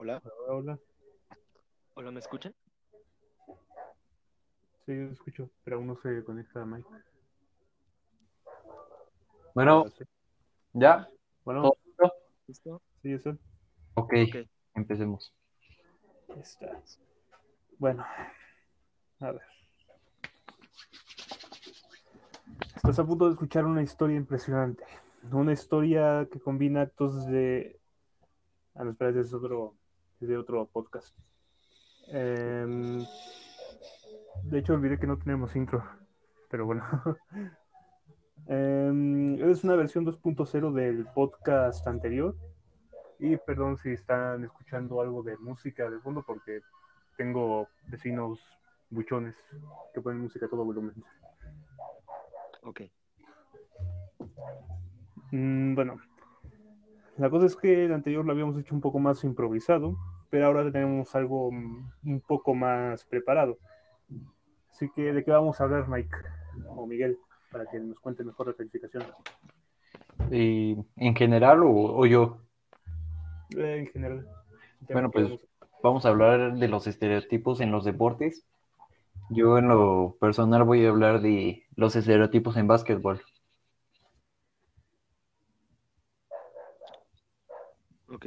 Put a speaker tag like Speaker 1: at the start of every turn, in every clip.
Speaker 1: Hola,
Speaker 2: Hola, hola.
Speaker 1: hola, ¿me escuchan?
Speaker 2: Sí, yo escucho, pero aún no se conecta a Mike.
Speaker 3: Bueno. ¿ya?
Speaker 2: Bueno,
Speaker 3: ¿Todo listo?
Speaker 1: ¿Listo?
Speaker 2: sí, eso.
Speaker 3: Ok,
Speaker 1: Ok.
Speaker 3: empecemos.
Speaker 2: Ahí está. Bueno, a ver. Estás a punto de escuchar una historia impresionante. Una historia que combina actos de. Ah, no, espera, es otro, de otro podcast. Em, de hecho, olvidé que no tenemos intro, pero bueno. Em, es una versión 2.0 del podcast anterior. Y perdón si están escuchando algo de música de fondo, porque tengo vecinos buchones que ponen música a todo volumen.
Speaker 1: Ok.
Speaker 2: Mm, bueno, la cosa es que el anterior lo habíamos hecho un poco más improvisado, pero ahora tenemos algo mm, un poco más preparado. Así que, ¿de qué vamos a hablar, Mike o Miguel? Para que nos cuente mejor la calificación.
Speaker 3: ¿Y en general o, o yo?
Speaker 2: Eh, en general.
Speaker 3: Bueno, pues
Speaker 2: vamos-
Speaker 3: vamos a hablar de los estereotipos en los deportes. Yo en lo personal voy a hablar de los estereotipos en básquetbol.
Speaker 1: Ok.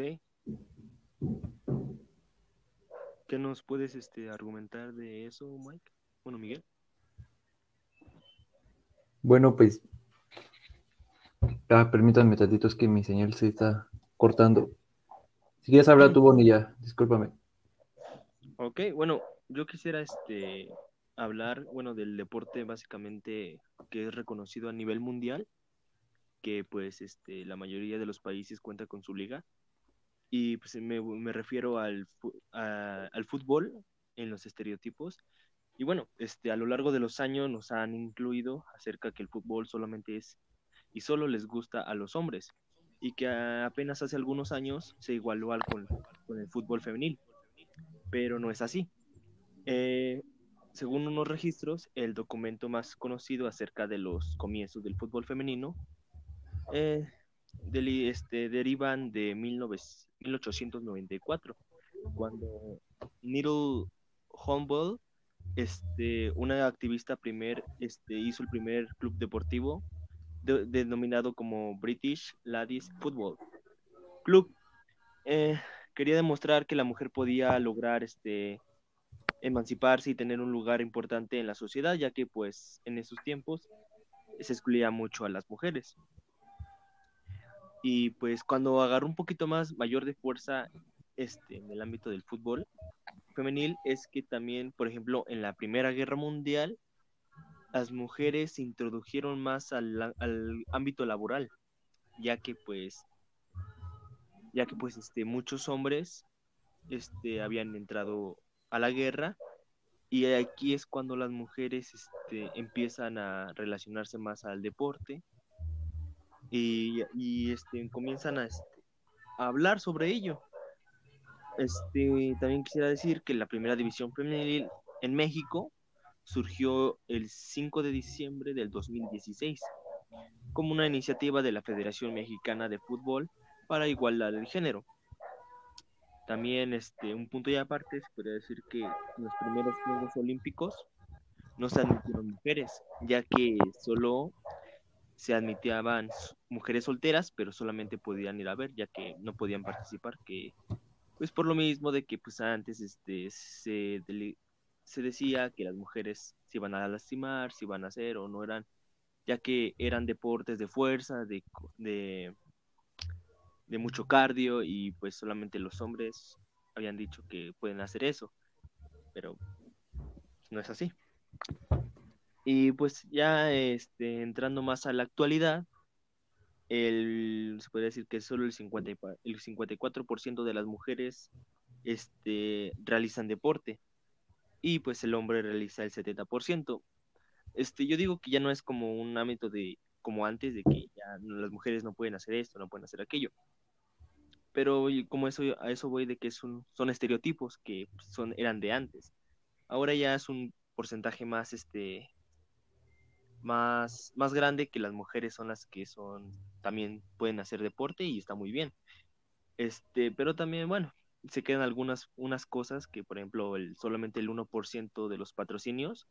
Speaker 1: ¿Qué nos puedes este, argumentar de eso, Mike? Bueno, Miguel.
Speaker 3: Bueno, pues ah, permítanme tantito, es que mi señal se está cortando. Si quieres hablar tú, Bonilla, discúlpame.
Speaker 1: Ok, bueno, yo quisiera este, hablar, bueno, del deporte básicamente que es reconocido a nivel mundial, que pues este, la mayoría de los países cuenta con su liga. Y pues me, me refiero al, a- al fútbol en los estereotipos. Y bueno, este, a lo largo de los años nos han incluido acerca que el fútbol solamente es y solo les gusta a los hombres. Y que apenas hace algunos años se igualó al, con, con el fútbol femenil. Pero no es así. Eh, según unos registros, el documento más conocido acerca de los comienzos del fútbol femenino eh, deli- este, derivan de 19 1894, cuando Needle Humboldt, este, una activista primer, este, hizo el primer club deportivo de- denominado como British Ladies Football Club. Eh, quería demostrar que la mujer podía lograr este, emanciparse y tener un lugar importante en la sociedad, ya que pues en esos tiempos se excluía mucho a las mujeres. Y pues cuando agarró un poquito más mayor de fuerza este, en el ámbito del fútbol femenil es que también, por ejemplo, en la Primera Guerra Mundial, las mujeres se introdujeron más al, al ámbito laboral, ya que pues, ya que pues este, muchos hombres este, habían entrado a la guerra y aquí es cuando las mujeres este, empiezan a relacionarse más al deporte y, y, este, comienzan a, este, a hablar sobre ello. Este, también quisiera decir que la primera división femenil en México surgió el 5 de diciembre del 2016 como una iniciativa de la Federación Mexicana de Fútbol para igualar el género. También este, un punto y aparte, se podría decir que los primeros Juegos Olímpicos no se admitieron mujeres, ya que solo se admitían mujeres solteras, pero solamente podían ir a ver, ya que no podían participar, que pues por lo mismo de que pues antes este, se, se decía que las mujeres se iban a lastimar, si iban a hacer o no eran, ya que eran deportes de fuerza, de, de, de mucho cardio y pues solamente los hombres habían dicho que pueden hacer eso, pero no es así. Y pues ya este, entrando más a la actualidad, el, se puede decir que solo el, 50, el 54% de las mujeres este, realizan deporte y pues el hombre realiza el 70%. Este, yo digo que ya no es como un ámbito de como antes de que ya las mujeres no pueden hacer esto, no pueden hacer aquello. Pero como eso a eso voy de que son, son estereotipos que son eran de antes. Ahora ya es un porcentaje más este más, más grande que las mujeres son las que son también pueden hacer deporte y está muy bien. Este, pero también, bueno, se quedan algunas unas cosas que, por ejemplo, el, solamente el 1% de los patrocinios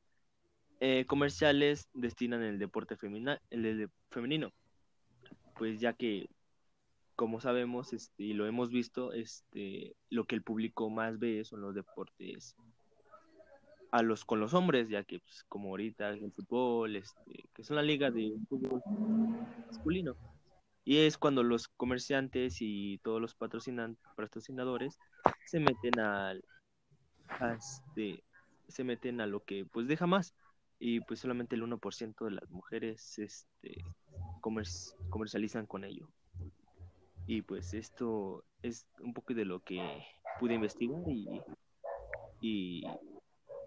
Speaker 1: eh, comerciales destinan el deporte femina, el, femenino. Pues ya que como sabemos este, y lo hemos visto, este, lo que el público más ve son los deportes a los con los hombres, ya que pues, como ahorita el fútbol, este, que es una liga de fútbol masculino. Y es cuando los comerciantes y todos los patrocinadores se meten al este, se meten a lo que pues deja más y pues solamente el 1% de las mujeres este comercializan con ello. Y pues esto es un poco de lo que pude investigar y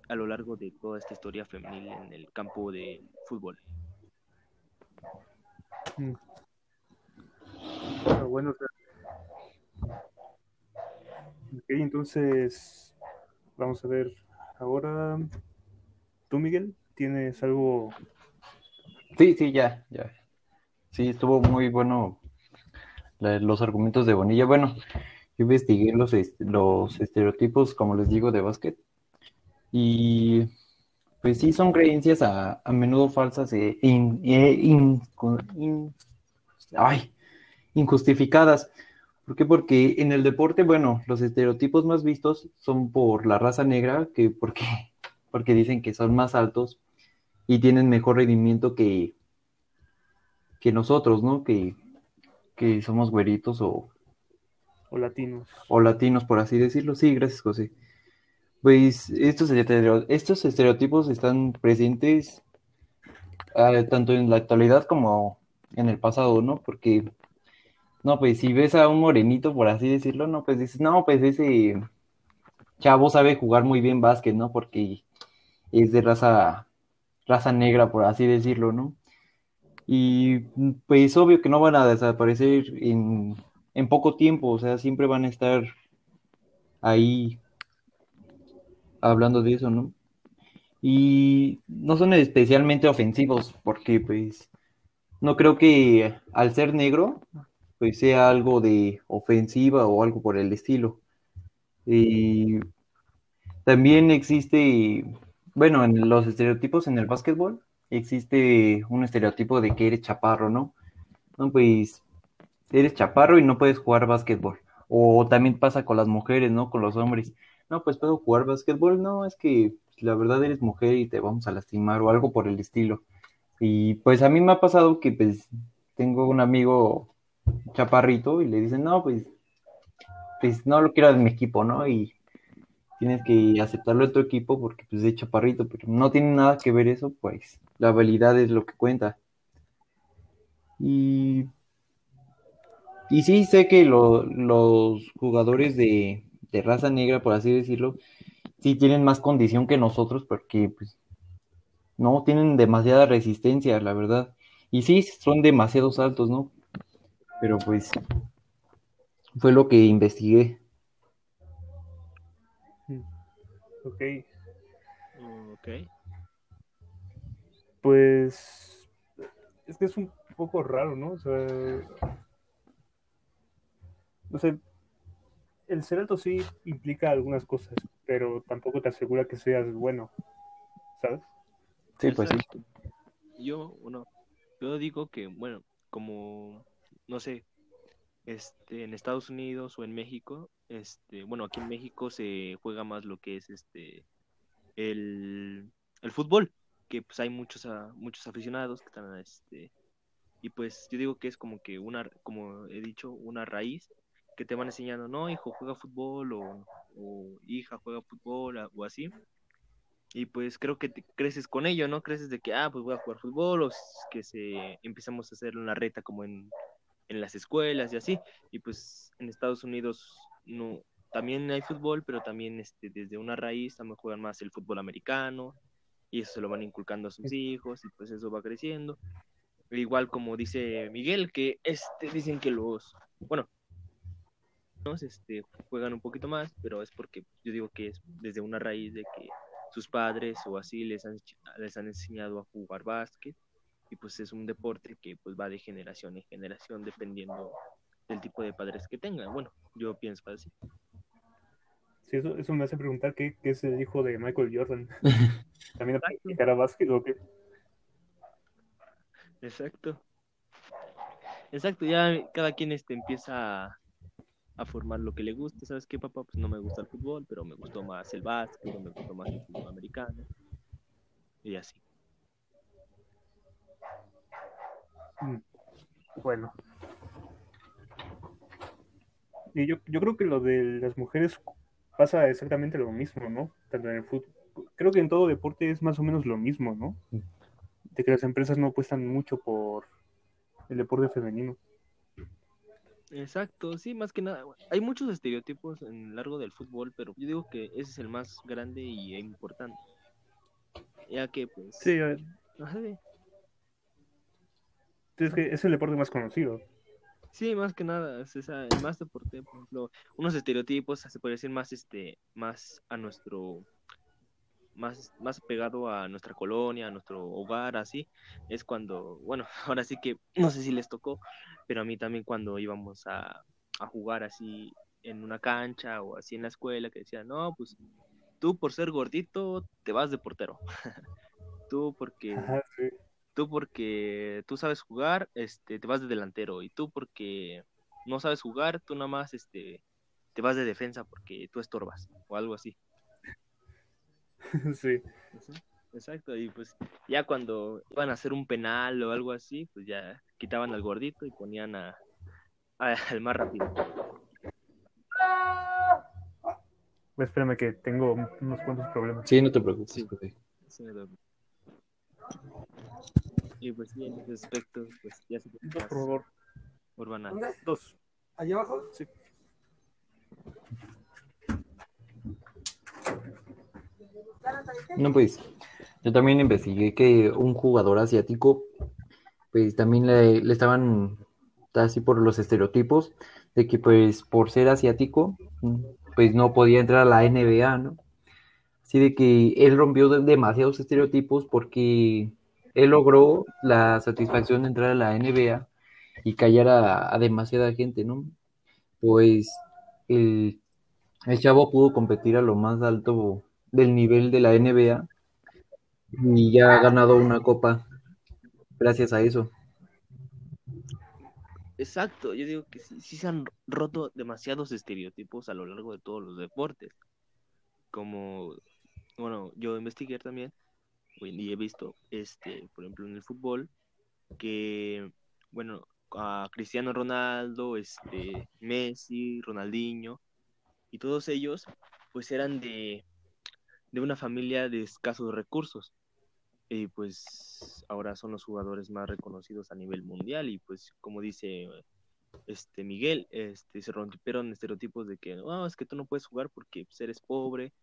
Speaker 1: a lo largo de toda esta historia femenil en el campo de fútbol.
Speaker 2: Mm. Bueno, ok, entonces vamos a ver ahora. ¿Tú, Miguel, tienes algo?
Speaker 3: Sí, sí, ya, ya. Sí, estuvo muy bueno los argumentos de Bonilla. Bueno, yo investigué los, los estereotipos, como les digo, de básquet. Y pues sí, son creencias a, menudo falsas e, e ay, injustificadas. ¿Por qué? Porque en el deporte, bueno, los estereotipos más vistos son por la raza negra, que porque, porque dicen que son más altos y tienen mejor rendimiento que, que nosotros, ¿no? Que, que somos güeritos o...
Speaker 2: O latinos.
Speaker 3: O latinos, por así decirlo. Sí, gracias, José. Pues estos, estos estereotipos están presentes ah, tanto en la actualidad como en el pasado, ¿no? Porque, no, pues si ves a un morenito, por así decirlo, no, pues dices, no, pues ese chavo sabe jugar muy bien básquet, ¿no? Porque es de raza, raza negra, por así decirlo, ¿no? Y pues obvio que no van a desaparecer en, en poco tiempo, o sea, siempre van a estar ahí hablando de eso, ¿no? Y no son especialmente ofensivos, porque pues no creo que al ser negro, pues sea algo de ofensiva o algo por el estilo. Y también existe, bueno, en los estereotipos en el básquetbol, existe un estereotipo de que eres chaparro, ¿no? No, pues eres chaparro y no puedes jugar básquetbol. O también pasa con las mujeres, ¿no? Con los hombres. No, pues puedo jugar básquetbol. No, es que la verdad eres mujer y te vamos a lastimar o algo por el estilo. Y pues a mí me ha pasado que pues tengo un amigo chaparrito y le dicen, no, pues, pues no lo quiero en mi equipo, ¿no? Y tienes que aceptarlo en tu equipo porque pues es chaparrito, pero no tiene nada que ver eso, pues la habilidad es lo que cuenta. Y, y sí sé que los jugadores de, raza negra, por así decirlo, sí tienen más condición que nosotros porque pues no tienen demasiada resistencia, la verdad. Y sí, son demasiados altos, ¿no? Pero pues fue lo que investigué.
Speaker 2: Ok.
Speaker 1: Ok.
Speaker 2: Pues es que es un poco raro, ¿no? O sea, no sé, el ser alto sí implica algunas cosas, pero tampoco te asegura que seas bueno, ¿sabes?
Speaker 3: Sí, pues sí.
Speaker 1: Yo, bueno, yo digo que, bueno, como, no sé, este, en Estados Unidos o en México, este, bueno, aquí en México se juega más lo que es este, el, el fútbol que pues hay muchos muchos aficionados que están este y pues yo digo que es como que una como he dicho una raíz que te van enseñando no hijo juega fútbol o, hija juega fútbol o así. Y pues creo que te creces con ello no creces de que ah pues voy a jugar fútbol o que se empezamos a hacer una reta como en, en las escuelas y así. Y pues en Estados Unidos no también hay fútbol pero también este desde una raíz también juegan más el fútbol americano y eso se lo van inculcando a sus hijos y pues eso va creciendo. Igual como dice Miguel, que este dicen que los, bueno, este, juegan un poquito más, pero es porque yo digo que es desde una raíz de que sus padres o así les han, les han enseñado a jugar básquet y pues es un deporte que pues va de generación en generación dependiendo del tipo de padres que tengan. Bueno, yo pienso así.
Speaker 2: Sí, eso, eso me hace preguntar qué, qué es el hijo de Michael Jordan. ¿También practicará básquet o qué?
Speaker 1: Exacto. Exacto, ya cada quien este empieza a, a formar lo que le gusta. ¿Sabes qué, papá? Pues no me gusta el fútbol, pero me gustó más el básquet, me gustó más el fútbol americano. Y así.
Speaker 2: Mm, Bueno. Y yo, yo creo que lo de las mujeres pasa exactamente lo mismo, ¿no? Tanto en el fútbol. Creo que en todo deporte es más o menos lo mismo, ¿no? De que las empresas no apuestan mucho por el deporte femenino.
Speaker 1: Exacto, sí, más que nada. Hay muchos estereotipos en el largo del fútbol, pero yo digo que ese es el más grande y importante. Ya que, pues.
Speaker 2: Sí, eh,
Speaker 1: ajá, sí.
Speaker 2: es que es el deporte más conocido.
Speaker 1: Sí, más que nada, es esa, el más deporte, por ejemplo, unos estereotipos se puede decir más este, más a nuestro, más, más pegado a nuestra colonia, a nuestro hogar, así, es cuando, bueno, ahora sí que, no sé si les tocó, pero a mí también cuando íbamos a, a jugar así en una cancha o así en la escuela, que decían, no, pues tú por ser gordito te vas de portero, tú porque
Speaker 2: Ajá, sí.
Speaker 1: tú porque tú sabes jugar, este, te vas de delantero, y tú porque no sabes jugar, tú nada más este, te vas de defensa porque tú estorbas, o algo así.
Speaker 2: sí.
Speaker 1: Exacto, y pues ya cuando iban a hacer un penal o algo así, pues ya quitaban al gordito y ponían a, a- al más rápido.
Speaker 2: Espérame que tengo unos cuantos problemas.
Speaker 3: Sí, no te preocupes.
Speaker 1: Sí. Sí, me doy. Y pues sí, en ese aspecto, pues ya se
Speaker 2: por favor.
Speaker 1: urbana.
Speaker 2: Dos.
Speaker 4: ¿Allá abajo?
Speaker 2: Sí.
Speaker 3: No, pues yo también investigué que un jugador asiático, pues también le, le estaban así por los estereotipos de que pues por ser asiático, pues no podía entrar a la NBA, ¿no? Así de que él rompió de- demasiados estereotipos porque él logró la satisfacción de entrar a la NBA y callar a, a demasiada gente, ¿no? Pues el, el chavo pudo competir a lo más alto del nivel de la NBA y ya ha ganado una copa gracias a eso.
Speaker 1: Exacto, yo digo que sí, se han roto demasiados estereotipos a lo largo de todos los deportes. Como, bueno, yo investigué también y he visto, este, por ejemplo, en el fútbol, que, bueno, a Cristiano Ronaldo, este, Messi, Ronaldinho, y todos ellos, pues eran de, de una familia de escasos recursos. Y pues ahora son los jugadores más reconocidos a nivel mundial y pues como dice este Miguel, este se rompieron estereotipos de que no, es que tú no puedes jugar porque pues, eres pobre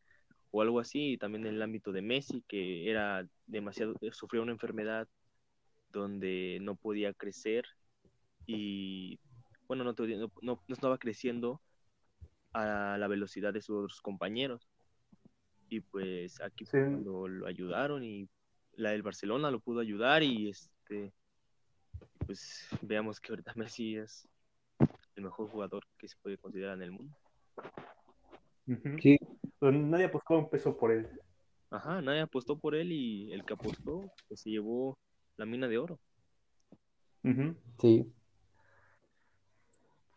Speaker 1: o algo así, y también en el ámbito de Messi que era demasiado eh, sufrió una enfermedad donde no podía crecer y bueno, no- no estaba creciendo a la velocidad de sus compañeros. Y pues aquí
Speaker 2: Sí.
Speaker 1: lo ayudaron y la del Barcelona lo pudo ayudar y este pues veamos que ahorita Messi es el mejor jugador que se puede considerar en el mundo.
Speaker 3: Sí,
Speaker 2: Pero nadie apostó un peso por él.
Speaker 1: Ajá, nadie apostó por él y el que apostó pues se llevó la mina de oro.
Speaker 3: Sí.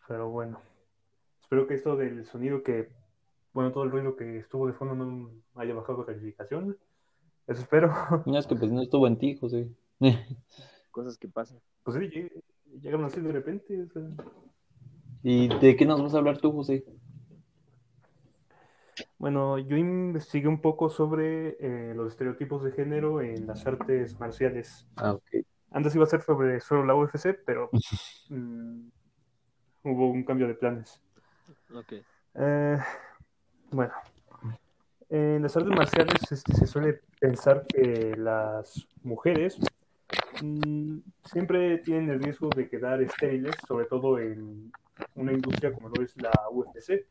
Speaker 2: Pero bueno. Espero que esto del sonido que, bueno, todo el ruido que estuvo de fondo no haya bajado la calificación. Eso espero.
Speaker 3: No, es que pues no estuvo en ti, José.
Speaker 1: Cosas que pasan.
Speaker 2: Pues sí, lleg- llegaron así de repente. o sea.
Speaker 3: ¿Y de qué nos vas a hablar tú, José?
Speaker 2: Bueno, yo investigué un poco sobre eh, los estereotipos de género en las artes marciales.
Speaker 3: Ah, ok.
Speaker 2: Antes iba a ser sobre solo la UFC, pero mm, hubo un cambio de planes.
Speaker 1: Ok.
Speaker 2: Eh, bueno, en las artes marciales este, se suele pensar que las mujeres mm, siempre tienen el riesgo de quedar estériles, sobre todo en una industria como lo es la UFC.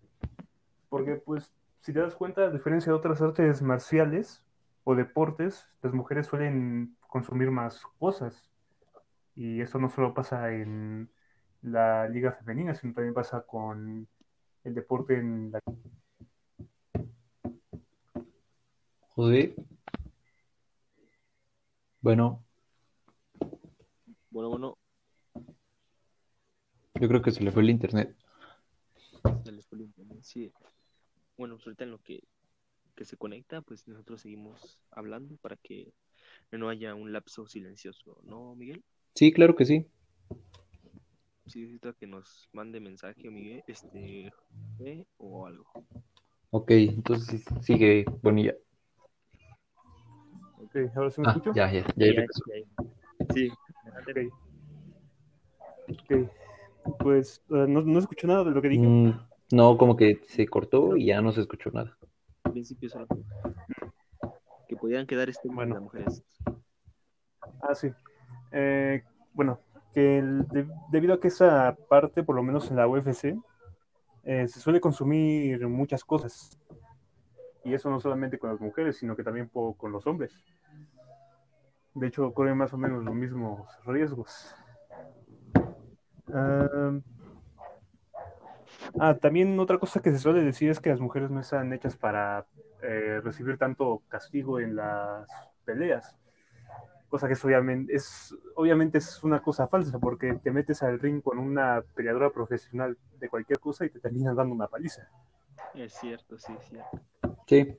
Speaker 2: Porque, pues, si te das cuenta, a diferencia de otras artes marciales o deportes, las mujeres suelen consumir más cosas. Y esto no solo pasa en la liga femenina, sino también pasa con el deporte en la
Speaker 3: Joder. Bueno,
Speaker 1: Bueno, bueno,
Speaker 3: yo creo que se le fue el internet.
Speaker 1: se les fue el internet, sí. Bueno, pues ahorita en lo que, que se conecta, pues nosotros seguimos hablando para que no haya un lapso silencioso, ¿no, Miguel?
Speaker 3: Sí, claro que sí.
Speaker 1: Sí, necesito que nos mande mensaje, Miguel, este, eh, o algo.
Speaker 3: Ok, entonces sigue Bonilla.
Speaker 2: Ok, ahora sí me
Speaker 3: Ah,
Speaker 2: escucho.
Speaker 3: ya, ya, ya
Speaker 1: Ya, ya, ya. Sí,
Speaker 2: Ok. Ok. Pues eh, no, no escucho nada de lo que dije.
Speaker 3: Mm, no, como que se cortó y ya no se escuchó nada.
Speaker 1: al principio solo que podían quedar este
Speaker 2: Bueno.
Speaker 1: las mujeres.
Speaker 2: Ah, sí. Eh, bueno, que el- de- debido a que esa parte, por lo menos en la UFC, eh, se suele consumir muchas cosas. Y eso no solamente con las mujeres, sino que también con los hombres. De hecho, corren más o menos los mismos riesgos. Ah, también otra cosa que se suele decir es que las mujeres no están hechas para eh, recibir tanto castigo en las peleas cosa que obviamente, es obviamente es una cosa falsa porque te metes al ring con una peleadora profesional de cualquier cosa y te terminan dando una paliza.
Speaker 1: Es cierto, sí, es cierto.
Speaker 3: Sí,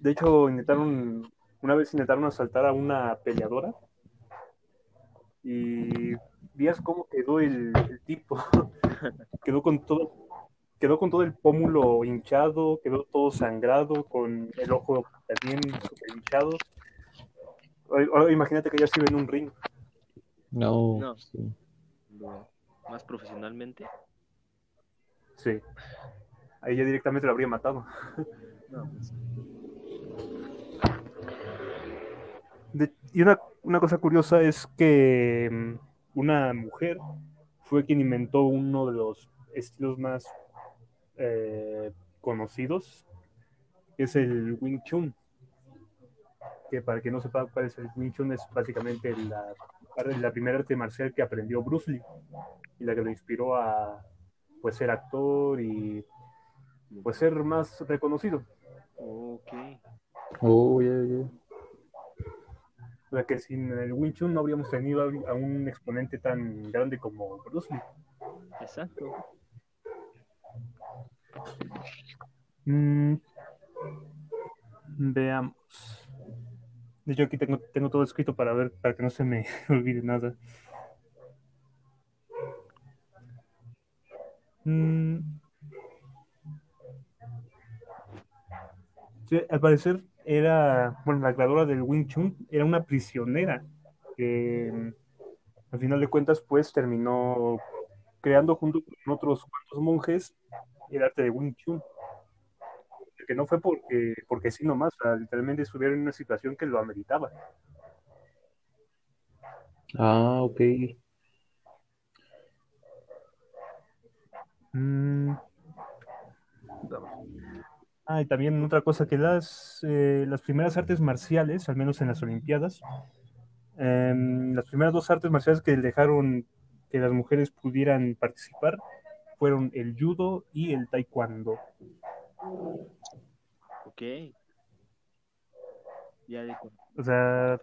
Speaker 2: De, hecho, intentaron, una vez intentaron asaltar a una peleadora y vías cómo quedó el, el tipo. quedó con todo, quedó con todo el pómulo hinchado, quedó todo sangrado, con el ojo también súper hinchado. Ahora- imagínate que ella sirve en un ring.
Speaker 3: no.
Speaker 1: No. más profesionalmente.
Speaker 2: Sí. Ahí ya directamente lo habría matado.
Speaker 1: No, pues,
Speaker 2: De- y una, una cosa curiosa es que mm, una mujer fue quien inventó uno de los estilos más eh, conocidos, que es el Wing Chun. Que para quien no sepa cuál es el Wing Chun, es básicamente la, la primera arte marcial que aprendió Bruce Lee y la que lo inspiró a pues, ser actor y pues ser más reconocido.
Speaker 1: ok.
Speaker 3: Oh, ya, ya.
Speaker 2: O sea que sin el Wing Chun no habríamos tenido a un exponente tan grande como Bruce Lee.
Speaker 1: Exacto.
Speaker 2: Mm, veamos. De hecho, aquí tengo, tengo todo escrito para ver, para que no se me olvide nada. Mm. Al parecer era, bueno, la creadora del Wing Chun era una prisionera que mm, al final de cuentas pues terminó creando junto con otros cuantos monjes el arte de Wing Chun que no fue porque, porque sí nomás, o sea, literalmente estuvieron en una situación que lo ameritaba.
Speaker 3: Ah, ok.
Speaker 2: Mm. Ah, y también otra cosa que las, eh, las primeras artes marciales, al menos en las Olimpiadas, em, las primeras dos artes marciales que dejaron que las mujeres pudieran participar fueron el judo y el taekwondo.
Speaker 1: Ok. Ya de
Speaker 2: O sea.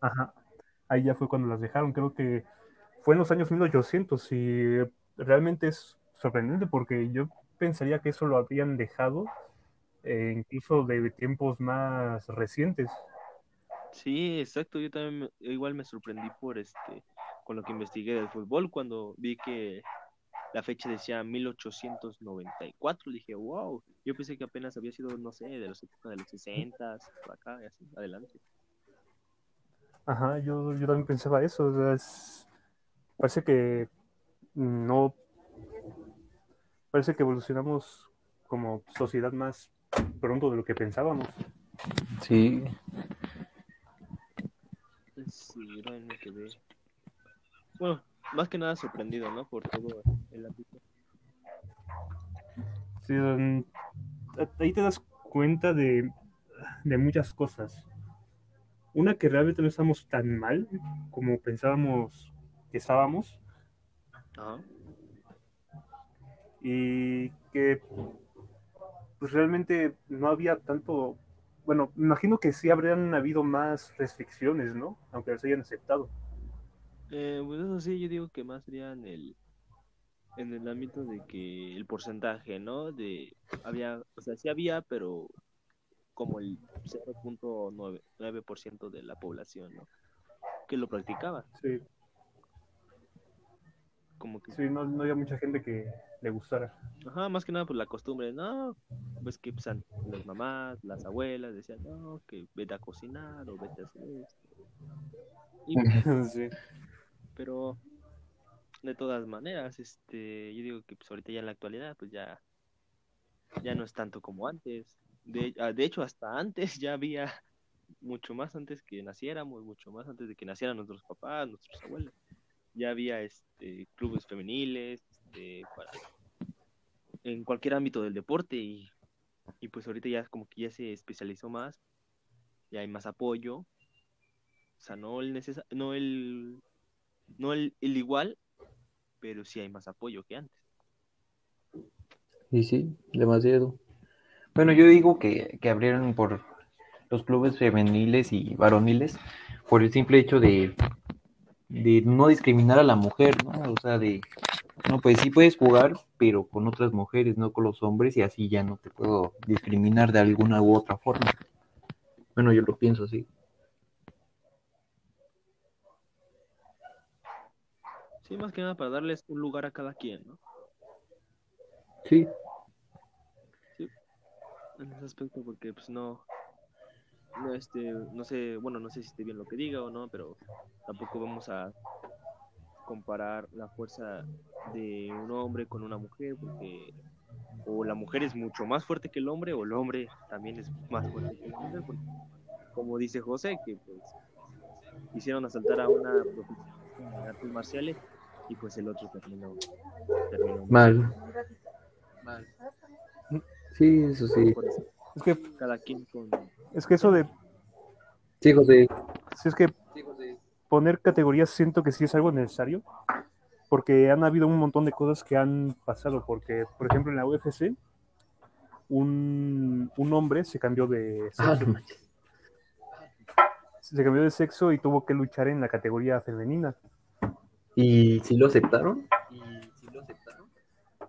Speaker 2: Ajá. Ahí ya fue cuando las dejaron. Creo que fue en los años 1800 y realmente es sorprendente porque yo pensaría que eso lo habían dejado eh, incluso de tiempos más recientes.
Speaker 1: Sí, exacto. Yo también me- igual me sorprendí por este, con lo que investigué del fútbol cuando vi que la fecha decía 1894. Dije, wow. Yo pensé que apenas había sido, no sé, de los épocas de los 60 por acá y así, adelante.
Speaker 2: Ajá, yo, yo también pensaba eso. o sea, es- parece que no. Parece que evolucionamos como sociedad más pronto de lo que pensábamos.
Speaker 3: Sí.
Speaker 1: Sí, yo también me quedé. Bueno, más que nada sorprendido, ¿no? Por todo el ámbito.
Speaker 2: Sí, ahí te das cuenta de, de muchas cosas. Una que realmente no estamos tan mal como pensábamos que estábamos
Speaker 1: Ajá.
Speaker 2: Y que pues realmente no había tanto, bueno, imagino que sí habrían habido más restricciones, ¿no? Aunque las hayan aceptado.
Speaker 1: Eh, pues eso sí, yo digo que más sería en el, en el ámbito de que el porcentaje, ¿no? De, había, o sea, sí había, pero como el 0.9% de la población, ¿no? Que lo practicaba.
Speaker 2: Sí,
Speaker 1: Como que,
Speaker 2: sí, no, no había mucha gente que le gustara.
Speaker 1: ajá, más que nada por la costumbre, no, pues que pues, las mamás, las abuelas decían, no, que vete a cocinar o vete a hacer esto. Y,
Speaker 2: sí.
Speaker 1: pero de todas maneras, este, yo digo que pues ahorita ya en la actualidad, pues ya, ya no es tanto como antes. De, ah, de hecho, hasta antes ya había mucho más antes que naciéramos, mucho más antes de que nacieran nuestros papás, nuestros abuelos. Ya había este clubes femeniles, este, en cualquier ámbito del deporte y, y pues ahorita ya como que ya se especializó más, ya hay más apoyo. O sea, no el necesa- no el no el, el igual, pero sí hay más apoyo que antes.
Speaker 3: Y sí, demasiado. Bueno, yo digo que, que abrieron por los clubes femeniles y varoniles por el simple hecho de, de no discriminar a la mujer, ¿no? O sea, de, no, pues sí puedes jugar, pero con otras mujeres, no con los hombres, y así ya no te puedo discriminar de alguna u otra forma. Bueno, yo lo pienso así.
Speaker 1: Sí, más que nada para darles un lugar a cada quien, ¿no?
Speaker 3: Sí,
Speaker 1: En ese aspecto, porque pues no, no este, no sé, bueno, no sé si esté bien lo que diga o no, pero tampoco vamos a comparar la fuerza de un hombre con una mujer, porque o la mujer es mucho más fuerte que el hombre, o el hombre también es más fuerte que la mujer, porque como dice José, que pues quisieron asaltar a una profesional de artes marciales y pues el otro terminó, terminó
Speaker 3: mal.
Speaker 1: mal.
Speaker 3: Sí, eso sí.
Speaker 1: Por eso,
Speaker 2: Es que,
Speaker 1: cada quien con
Speaker 2: es que eso de,
Speaker 3: Sí, José.
Speaker 2: si es que poner categorías siento que sí es algo necesario, porque han habido un montón de cosas que han pasado, porque, por ejemplo, en la UFC, un, un hombre se cambió de
Speaker 3: Ah,
Speaker 2: sexo,
Speaker 3: manches.
Speaker 2: se cambió de sexo y tuvo que luchar en la categoría femenina.
Speaker 3: ¿Y si lo aceptaron?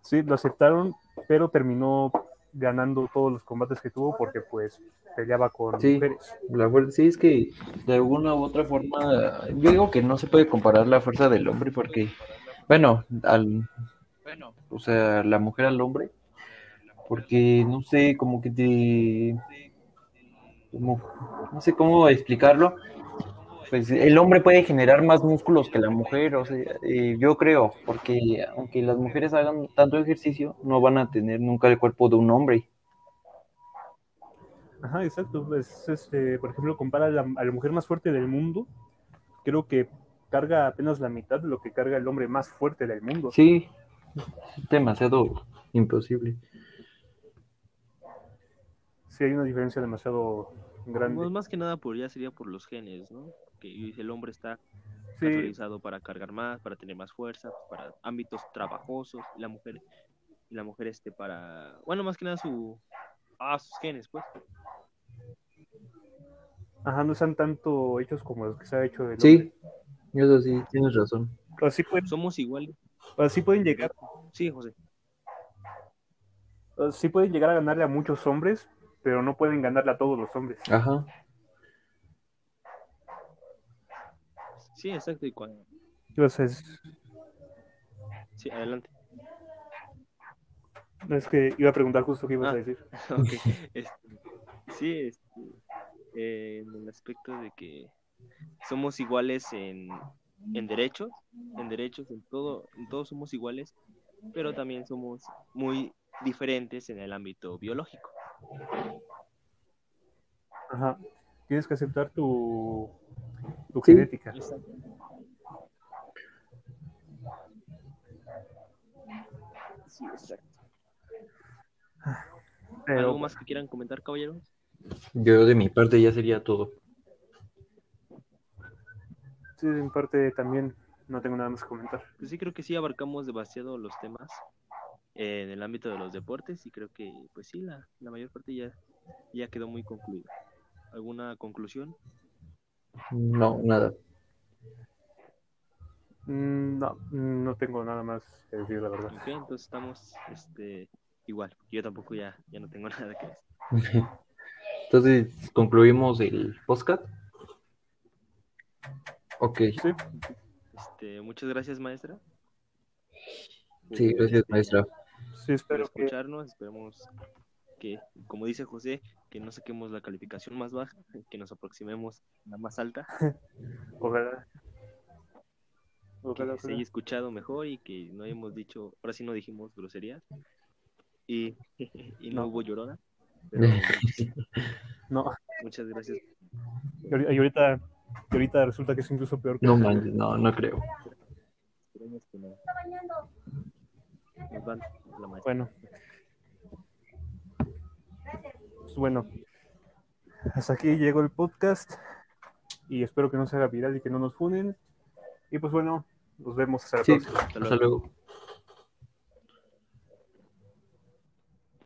Speaker 2: Sí, lo aceptaron, pero terminó ganando todos los combates que tuvo porque pues peleaba con
Speaker 3: Sí.
Speaker 2: mujeres.
Speaker 3: La sí, es que de alguna u otra forma, yo digo que no se puede comparar la fuerza del hombre porque, bueno, al, o sea, la mujer al hombre, porque no sé, como que te, como, no sé cómo explicarlo, pues el hombre puede generar más músculos que la mujer, o sea, eh, yo creo, porque aunque las mujeres hagan tanto ejercicio, no van a tener nunca el cuerpo de un hombre.
Speaker 2: Ajá, exacto. Pues, este, por ejemplo, compara a la, a la mujer más fuerte del mundo, creo que carga apenas la mitad de lo que carga el hombre más fuerte del mundo.
Speaker 3: Sí, es demasiado imposible.
Speaker 2: Sí, hay una diferencia demasiado grande.
Speaker 1: Pues más que nada por ya sería por los genes, ¿no? Que el hombre está
Speaker 2: Sí,
Speaker 1: naturalizado para cargar más, para tener más fuerza, para ámbitos trabajosos, y la mujer, y la mujer este para, bueno, más que nada su, ah, sus genes, pues.
Speaker 2: ajá, no están tanto hechos como los que se ha hecho el
Speaker 3: Sí, eso sí, tienes razón.
Speaker 2: hombre. Así pueden,
Speaker 1: Somos iguales.
Speaker 2: así pueden llegar,
Speaker 1: Sí, José.
Speaker 2: sí pueden llegar a ganarle a muchos hombres, pero no pueden ganarle a todos los hombres.
Speaker 3: Ajá.
Speaker 1: Sí, exacto. Y cuando,
Speaker 2: Entonces,
Speaker 1: sí, adelante.
Speaker 2: es que iba a preguntar justo qué ibas
Speaker 1: Ah.
Speaker 2: a decir.
Speaker 1: Ok, este, sí, este, eh, en el aspecto de que somos iguales en, en derechos, en derechos, en todo, en todo somos iguales, pero también somos muy diferentes en el ámbito biológico.
Speaker 2: Ajá. Tienes que aceptar tu, tu
Speaker 3: Sí.
Speaker 2: genética.
Speaker 1: Exacto. Sí, exacto.
Speaker 2: Pero
Speaker 1: ¿Algo más que quieran comentar, caballeros?
Speaker 3: Yo de mi parte ya sería todo.
Speaker 2: sí, en parte también no tengo nada más que comentar.
Speaker 1: Pues sí, creo que sí abarcamos demasiado los temas. eh, en el ámbito de los deportes y creo que pues sí, la, la mayor parte ya, ya quedó muy concluida. ¿Alguna conclusión?
Speaker 3: No, nada.
Speaker 2: Mm, No, no tengo nada más que decir, la verdad.
Speaker 1: Ok, entonces estamos este, igual. Yo tampoco ya, ya no tengo nada que decir.
Speaker 3: Entonces, concluimos el podcast. Ok,
Speaker 2: Sí,
Speaker 1: Este, muchas gracias, maestra.
Speaker 3: sí, gracias, maestra.
Speaker 2: sí,
Speaker 1: por
Speaker 2: espero que.
Speaker 1: escucarnos. Esperemos que, como dice José, que no saquemos la calificación más baja, que nos aproximemos a la más alta,
Speaker 2: Ojalá.
Speaker 1: Que
Speaker 2: Ojalá,
Speaker 1: se haya escuchado mejor y que no hayamos dicho, ahora sí no dijimos groserías y, y no,
Speaker 2: No.
Speaker 1: hubo llorona. Pero
Speaker 2: No,
Speaker 1: muchas gracias.
Speaker 2: y ahori- y ahorita, y ahorita resulta que es incluso peor que.
Speaker 3: No manches, no, no creo.
Speaker 2: Bueno. Pues bueno, hasta aquí llegó el podcast y espero que no se haga viral y que no nos funen. Y pues bueno, nos vemos hasta la
Speaker 3: Sí,
Speaker 2: próxima.
Speaker 1: Hasta
Speaker 3: luego.